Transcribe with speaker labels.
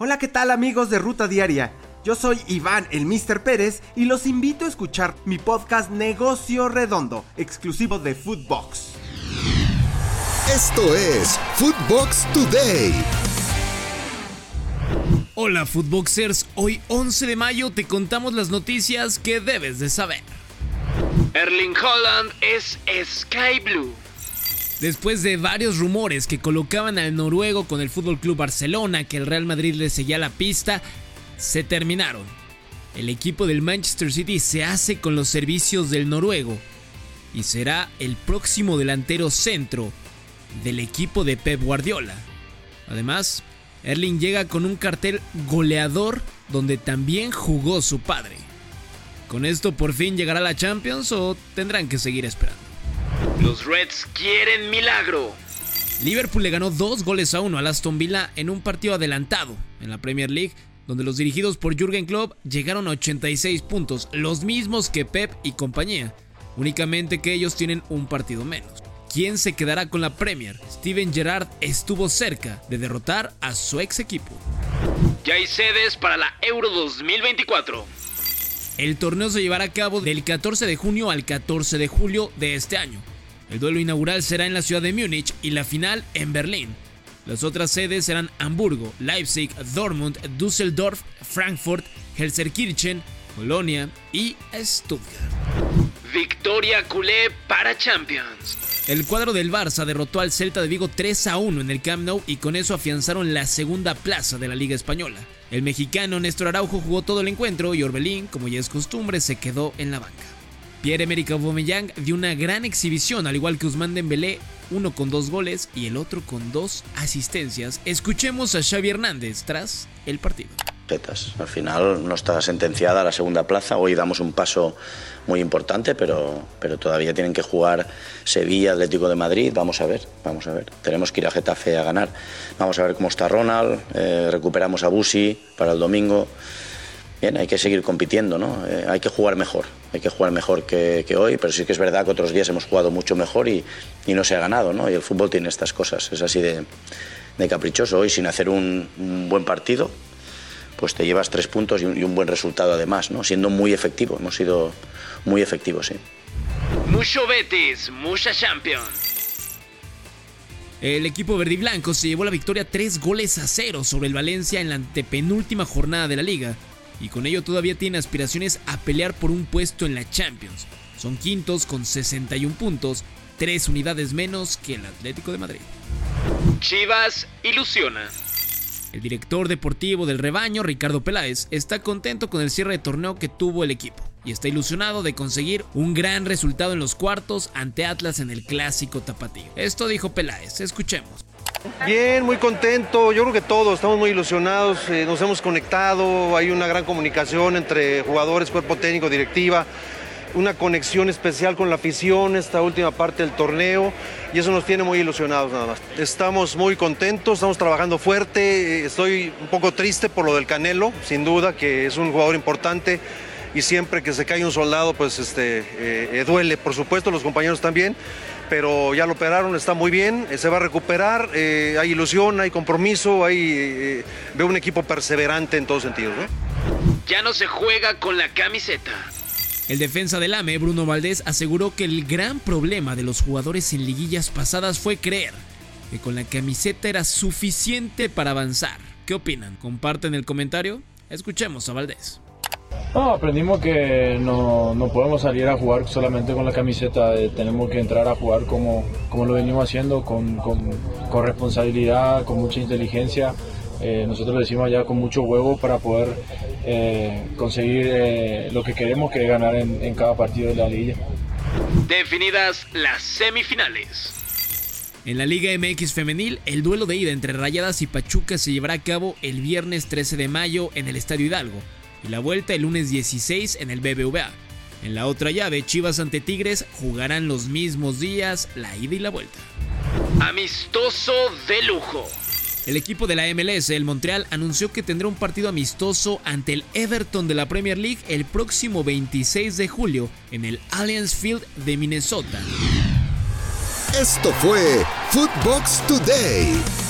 Speaker 1: Hola, ¿qué tal amigos de Ruta Diaria? Yo soy Iván, el Mr. Pérez, y los invito a escuchar mi podcast Negocio Redondo, exclusivo de Foodbox.
Speaker 2: Esto es Foodbox Today.
Speaker 3: Hola Foodboxers, hoy 11 de mayo te contamos las noticias que debes de saber.
Speaker 4: Erling Holland es Sky Blue.
Speaker 3: Después de varios rumores que colocaban al noruego con el Fútbol Club Barcelona, que el Real Madrid le seguía la pista, se terminaron. El equipo del Manchester City se hace con los servicios del noruego y será el próximo delantero centro del equipo de Pep Guardiola. Además, Erling llega con un cartel goleador donde también jugó su padre. ¿Con esto por fin llegará la Champions o tendrán que seguir esperando?
Speaker 4: Los Reds quieren milagro.
Speaker 3: Liverpool le ganó dos goles a uno al Aston Villa en un partido adelantado en la Premier League, donde los dirigidos por Jürgen Klopp llegaron a 86 puntos, los mismos que Pep y compañía, únicamente que ellos tienen un partido menos. ¿Quién se quedará con la Premier? Steven Gerrard estuvo cerca de derrotar a su ex equipo.
Speaker 4: Ya hay sedes para la Euro 2024.
Speaker 3: El torneo se llevará a cabo del 14 de junio al 14 de julio de este año. El duelo inaugural será en la ciudad de Múnich y la final en Berlín. Las otras sedes serán Hamburgo, Leipzig, Dortmund, Düsseldorf, Frankfurt, Helserkirchen, Colonia y Stuttgart.
Speaker 4: Victoria culé para Champions.
Speaker 3: El cuadro del Barça derrotó al Celta de Vigo 3 a 1 en el Camp Nou y con eso afianzaron la segunda plaza de la Liga Española. El mexicano Néstor Araujo jugó todo el encuentro y Orbelín, como ya es costumbre, se quedó en la banca. Pierre-Emerick Aubameyang dio una gran exhibición, al igual que Usman Dembélé, uno con dos goles y el otro con dos asistencias. Escuchemos a Xavi Hernández tras el partido.
Speaker 5: Al final no está sentenciada la segunda plaza. Hoy damos un paso muy importante, pero, pero todavía tienen que jugar Sevilla, Atlético de Madrid. Vamos a ver, vamos a ver. Tenemos que ir a Getafe a ganar. Vamos a ver cómo está Ronald. Eh, recuperamos a Busi para el domingo. Bien, hay que seguir compitiendo, ¿no? Eh, hay que jugar mejor, hay que jugar mejor que, hoy, pero sí que es verdad que otros días hemos jugado mucho mejor y, no se ha ganado, ¿no? Y el fútbol tiene estas cosas, es así de, caprichoso. Hoy, sin hacer un, buen partido, pues te llevas tres puntos y un, buen resultado además, ¿no? Siendo muy efectivo, hemos sido muy efectivos, sí.
Speaker 4: Mucho Betis, mucha Champions.
Speaker 3: El equipo verde y blanco se llevó la victoria tres goles a cero sobre el Valencia en la antepenúltima jornada de la liga y con ello todavía tiene aspiraciones a pelear por un puesto en la Champions. Son quintos con 61 puntos, tres unidades menos que el Atlético de Madrid.
Speaker 4: Chivas ilusiona.
Speaker 3: El director deportivo del rebaño, Ricardo Peláez, está contento con el cierre de torneo que tuvo el equipo y está ilusionado de conseguir un gran resultado en los cuartos ante Atlas en el clásico tapatío. Esto dijo Peláez, escuchemos.
Speaker 6: Bien, muy contento. Yo creo que todos estamos muy ilusionados. Eh, nos hemos conectado. Hay una gran comunicación entre jugadores, cuerpo técnico, directiva. Una conexión especial con la afición esta última parte del torneo y eso nos tiene muy ilusionados nada más. Estamos muy contentos, estamos trabajando fuerte. Estoy un poco triste por lo del Canelo, sin duda, que es un jugador importante y siempre que se cae un soldado, pues este, eh, duele, por supuesto, los compañeros también pero ya lo operaron, está muy bien, eh, se va a recuperar, eh, hay ilusión, hay compromiso, hay, eh, veo un equipo perseverante en todos sentidos.
Speaker 4: Ya no se juega con la camiseta.
Speaker 3: El defensa del AME, Bruno Valdés, aseguró que el gran problema de los jugadores en liguillas pasadas fue creer que con la camiseta era suficiente para avanzar. ¿Qué opinan? ¿Comparten el comentario? Escuchemos a Valdés.
Speaker 7: No, aprendimos que no, podemos salir a jugar solamente con la camiseta, eh, tenemos que entrar a jugar como, como lo venimos haciendo, con, responsabilidad, con mucha inteligencia. Eh, nosotros lo decimos allá con mucho huevo para poder eh, conseguir lo que queremos, que es ganar en, en cada partido de la liga.
Speaker 4: Definidas las semifinales.
Speaker 3: En la Liga MX femenil, el duelo de ida entre Rayadas y Pachuca se llevará a cabo el viernes 13 de mayo en el Estadio Hidalgo y la vuelta el lunes 16 en el BBVA. En la otra llave, Chivas ante Tigres jugarán los mismos días la ida y la vuelta.
Speaker 4: Amistoso de lujo.
Speaker 3: El equipo de la MLS, el Montreal, anunció que tendrá un partido amistoso ante el Everton de la Premier League el próximo 26 de julio en el Allianz Field de Minnesota.
Speaker 2: Esto fue Footbox Today.